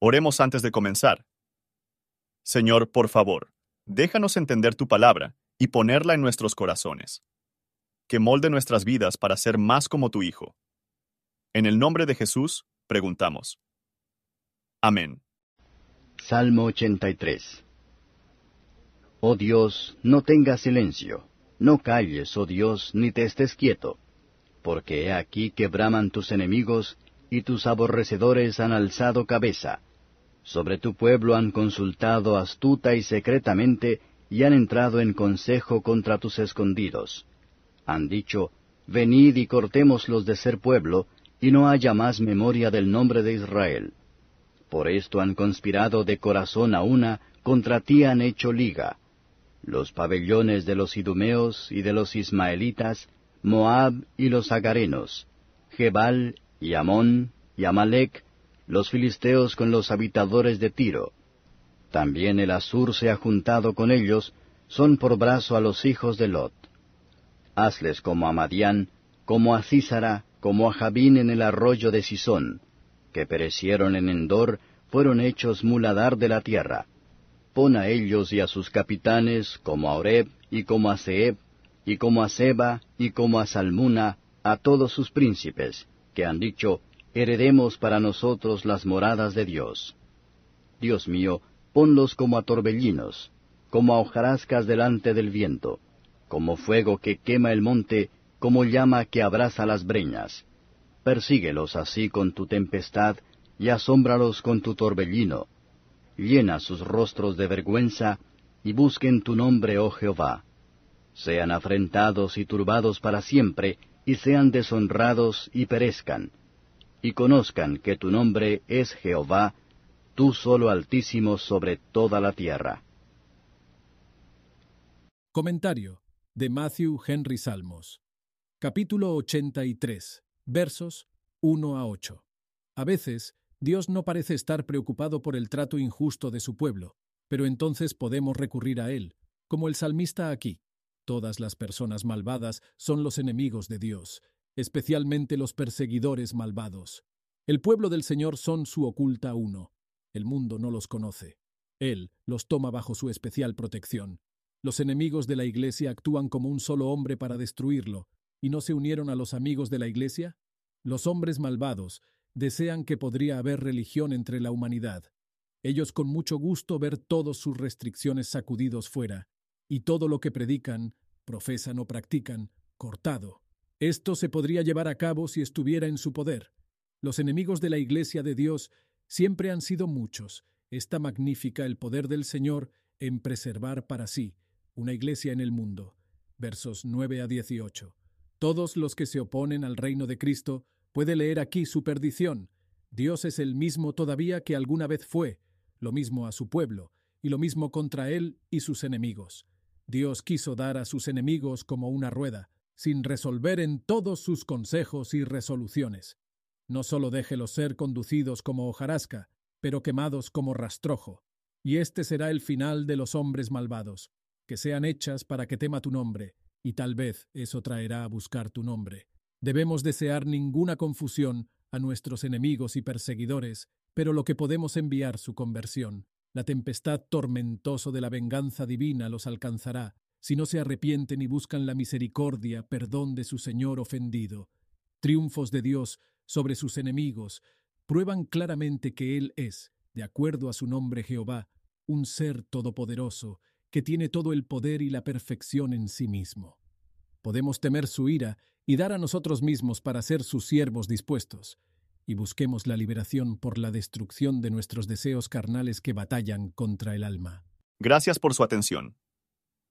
Oremos antes de comenzar. Señor, por favor, déjanos entender tu palabra y ponerla en nuestros corazones. Que molde nuestras vidas para ser más como tu Hijo. En el nombre de Jesús, preguntamos. Amén. Salmo 83 Oh Dios, no tengas silencio, no calles, oh Dios, ni te estés quieto, porque he aquí que braman tus enemigos, y tus aborrecedores han alzado cabeza. Sobre tu pueblo han consultado astuta y secretamente, y han entrado en consejo contra tus escondidos. Han dicho, Venid y cortémoslos de ser pueblo, y no haya más memoria del nombre de Israel. Por esto han conspirado de corazón a una, contra ti han hecho liga. Los pabellones de los idumeos y de los ismaelitas, Moab y los agarenos, Jebal y Amón y Amalek, los filisteos con los habitadores de Tiro. También el Asur se ha juntado con ellos, son por brazo a los hijos de Lot. Hazles como a Madián, como a Císara, como a Jabín en el arroyo de Sisón, que perecieron en Endor, fueron hechos muladar de la tierra. Pon a ellos y a sus capitanes, como a Oreb, y como a Seheb, y como a Seba, y como a Salmuna, a todos sus príncipes, que han dicho, heredemos para nosotros las moradas de Dios. Dios mío, ponlos como a torbellinos, como a hojarascas delante del viento, como fuego que quema el monte, como llama que abraza las breñas. Persíguelos así con tu tempestad, y asómbralos con tu torbellino. Llena sus rostros de vergüenza, y busquen tu nombre, oh Jehová. Sean afrentados y turbados para siempre, y sean deshonrados y perezcan. Y conozcan que tu nombre es Jehová, tú solo altísimo sobre toda la tierra. Comentario de Matthew Henry Salmos. Capítulo 83, versos 1 a 8. A veces, Dios no parece estar preocupado por el trato injusto de su pueblo, pero entonces podemos recurrir a Él, como el salmista aquí. Todas las personas malvadas son los enemigos de Dios, especialmente los perseguidores malvados. El pueblo del Señor son su oculta uno. El mundo no los conoce. Él los toma bajo su especial protección. Los enemigos de la Iglesia actúan como un solo hombre para destruirlo, y no se unieron a los amigos de la Iglesia? Los hombres malvados desean que podría haber religión entre la humanidad. Ellos con mucho gusto ver todas sus restricciones sacudidos fuera, y todo lo que predican, profesan o practican, cortado. Esto se podría llevar a cabo si estuviera en su poder. Los enemigos de la Iglesia de Dios siempre han sido muchos. Está magnífica el poder del Señor en preservar para sí una iglesia en el mundo. Versos 9 a 18. Todos los que se oponen al reino de Cristo puede leer aquí su perdición. Dios es el mismo todavía que alguna vez fue, lo mismo a su pueblo, y lo mismo contra él y sus enemigos. Dios quiso dar a sus enemigos como una rueda, sin resolver en todos sus consejos y resoluciones. No solo déjelos ser conducidos como hojarasca, pero quemados como rastrojo. Y este será el final de los hombres malvados, que sean hechas para que tema tu nombre, y tal vez eso traerá a buscar tu nombre. Debemos desear ninguna confusión a nuestros enemigos y perseguidores, pero lo que podemos enviar su conversión. La tempestad tormentoso de la venganza divina los alcanzará, si no se arrepienten y buscan la misericordia, perdón de su Señor ofendido. Triunfos de Dios sobre sus enemigos prueban claramente que Él es, de acuerdo a su nombre Jehová, un ser todopoderoso, que tiene todo el poder y la perfección en sí mismo. Podemos temer su ira y dar a nosotros mismos para ser sus siervos dispuestos, y busquemos la liberación por la destrucción de nuestros deseos carnales que batallan contra el alma. Gracias por su atención.